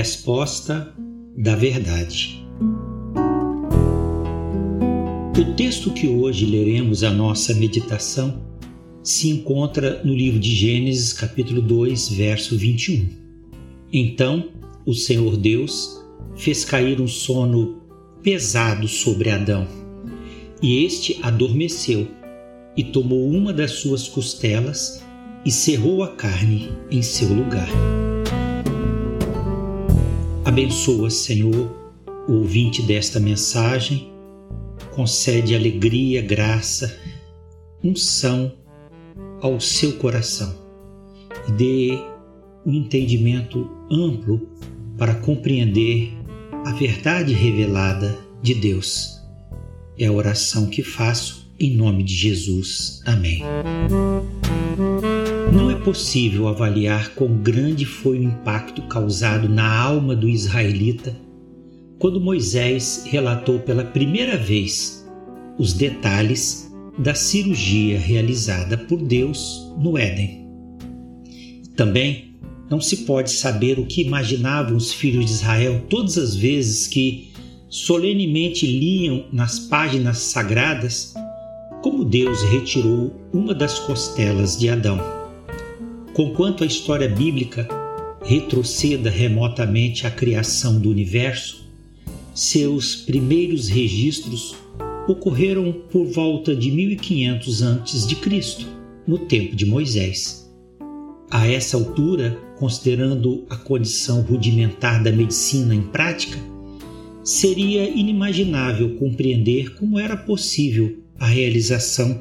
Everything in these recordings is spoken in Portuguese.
resposta da verdade. O texto que hoje leremos a nossa meditação se encontra no livro de Gênesis, capítulo 2, verso 21. Então o Senhor Deus fez cair um sono pesado sobre Adão, e este adormeceu e tomou uma das suas costelas e cerrou a carne em seu lugar. Abençoa, Senhor, o ouvinte desta mensagem, concede alegria, graça, unção ao seu coração e dê um entendimento amplo para compreender a verdade revelada de Deus. É a oração que faço em nome de Jesus. Amém. Possível avaliar quão grande foi o impacto causado na alma do israelita quando Moisés relatou pela primeira vez os detalhes da cirurgia realizada por Deus no Éden. Também não se pode saber o que imaginavam os filhos de Israel todas as vezes que solenemente liam nas páginas sagradas como Deus retirou uma das costelas de Adão. Conquanto a história bíblica retroceda remotamente à criação do universo, seus primeiros registros ocorreram por volta de 1500 a.C., no tempo de Moisés. A essa altura, considerando a condição rudimentar da medicina em prática, seria inimaginável compreender como era possível a realização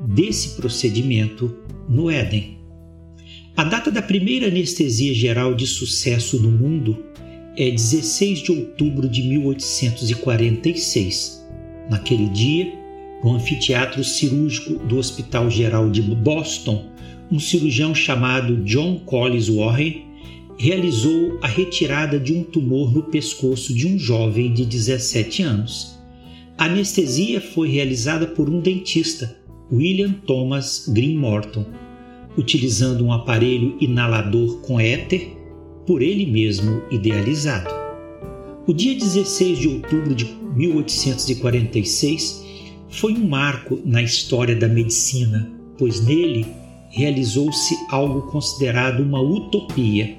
desse procedimento no Éden. A data da primeira anestesia geral de sucesso no mundo é 16 de outubro de 1846. Naquele dia, no anfiteatro cirúrgico do Hospital Geral de Boston, um cirurgião chamado John Collins Warren realizou a retirada de um tumor no pescoço de um jovem de 17 anos. A anestesia foi realizada por um dentista, William Thomas Green Morton, utilizando um aparelho inalador com éter por ele mesmo idealizado. O dia 16 de outubro de 1846 foi um marco na história da medicina, pois nele realizou-se algo considerado uma utopia,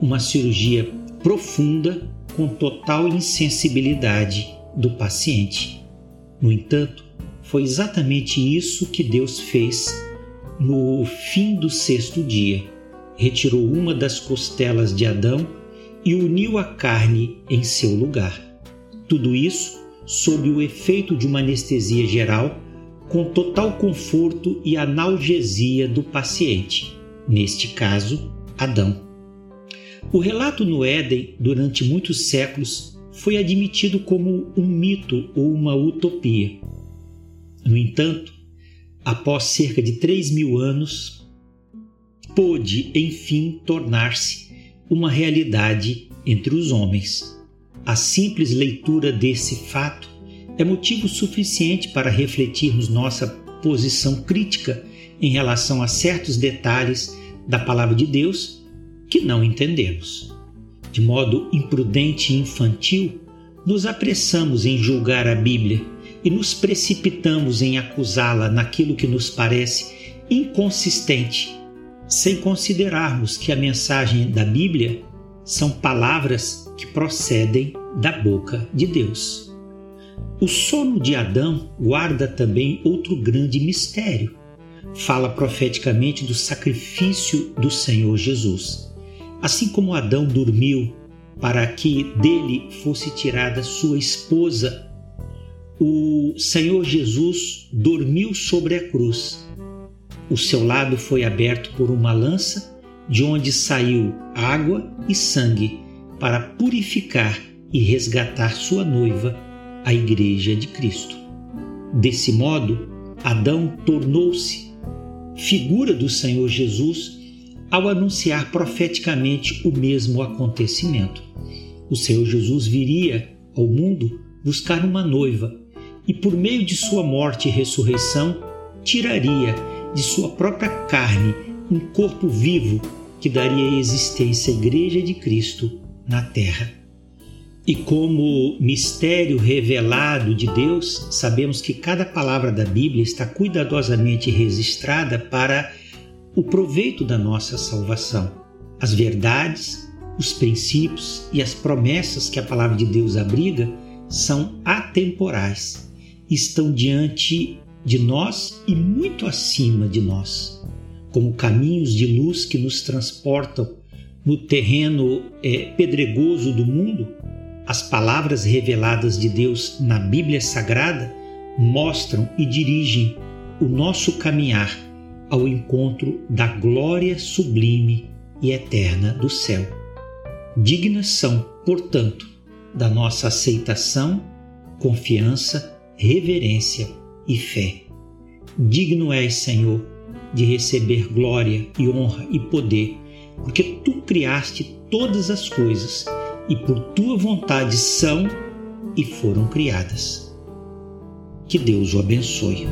uma cirurgia profunda com total insensibilidade do paciente. No entanto, foi exatamente isso que Deus fez no fim do sexto dia. Retirou uma das costelas de Adão e uniu a carne em seu lugar. Tudo isso sob o efeito de uma anestesia geral, com total conforto e analgesia do paciente, neste caso, Adão. O relato no Éden, durante muitos séculos, foi admitido como um mito ou uma utopia. No entanto, após cerca de 3 mil anos, pôde enfim tornar-se uma realidade entre os homens. A simples leitura desse fato é motivo suficiente para refletirmos nossa posição crítica em relação a certos detalhes da palavra de Deus que não entendemos de modo imprudente e infantil, nos apressamos em julgar a Bíblia e nos precipitamos em acusá-la naquilo que nos parece inconsistente, sem considerarmos que a mensagem da Bíblia são palavras que procedem da boca de Deus. O sono de Adão guarda também outro grande mistério. Fala profeticamente do sacrifício do Senhor Jesus. Assim como Adão dormiu para que dele fosse tirada sua esposa, o Senhor Jesus dormiu sobre a cruz. O seu lado foi aberto por uma lança, de onde saiu água e sangue para purificar e resgatar sua noiva, a Igreja de Cristo. Desse modo, Adão tornou-se figura do Senhor Jesus ao anunciar profeticamente o mesmo acontecimento. O Senhor Jesus viria ao mundo buscar uma noiva e, por meio de sua morte e ressurreição, tiraria de sua própria carne um corpo vivo que daria existência à Igreja de Cristo na terra. E como mistério revelado de Deus, sabemos que cada palavra da Bíblia está cuidadosamente registrada para o proveito da nossa salvação. As verdades, os princípios e as promessas que a palavra de Deus abriga são atemporais, estão diante de nós e muito acima de nós, como caminhos de luz que nos transportam no terreno é, pedregoso do mundo as palavras reveladas de Deus na Bíblia Sagrada mostram e dirigem o nosso caminhar ao encontro da glória sublime e eterna do céu. Dignas são, portanto, da nossa aceitação, confiança, reverência e fé. Digno és, Senhor, de receber glória e honra e poder, porque tu criaste todas as coisas e por tua vontade são e foram criadas. Que Deus o abençoe.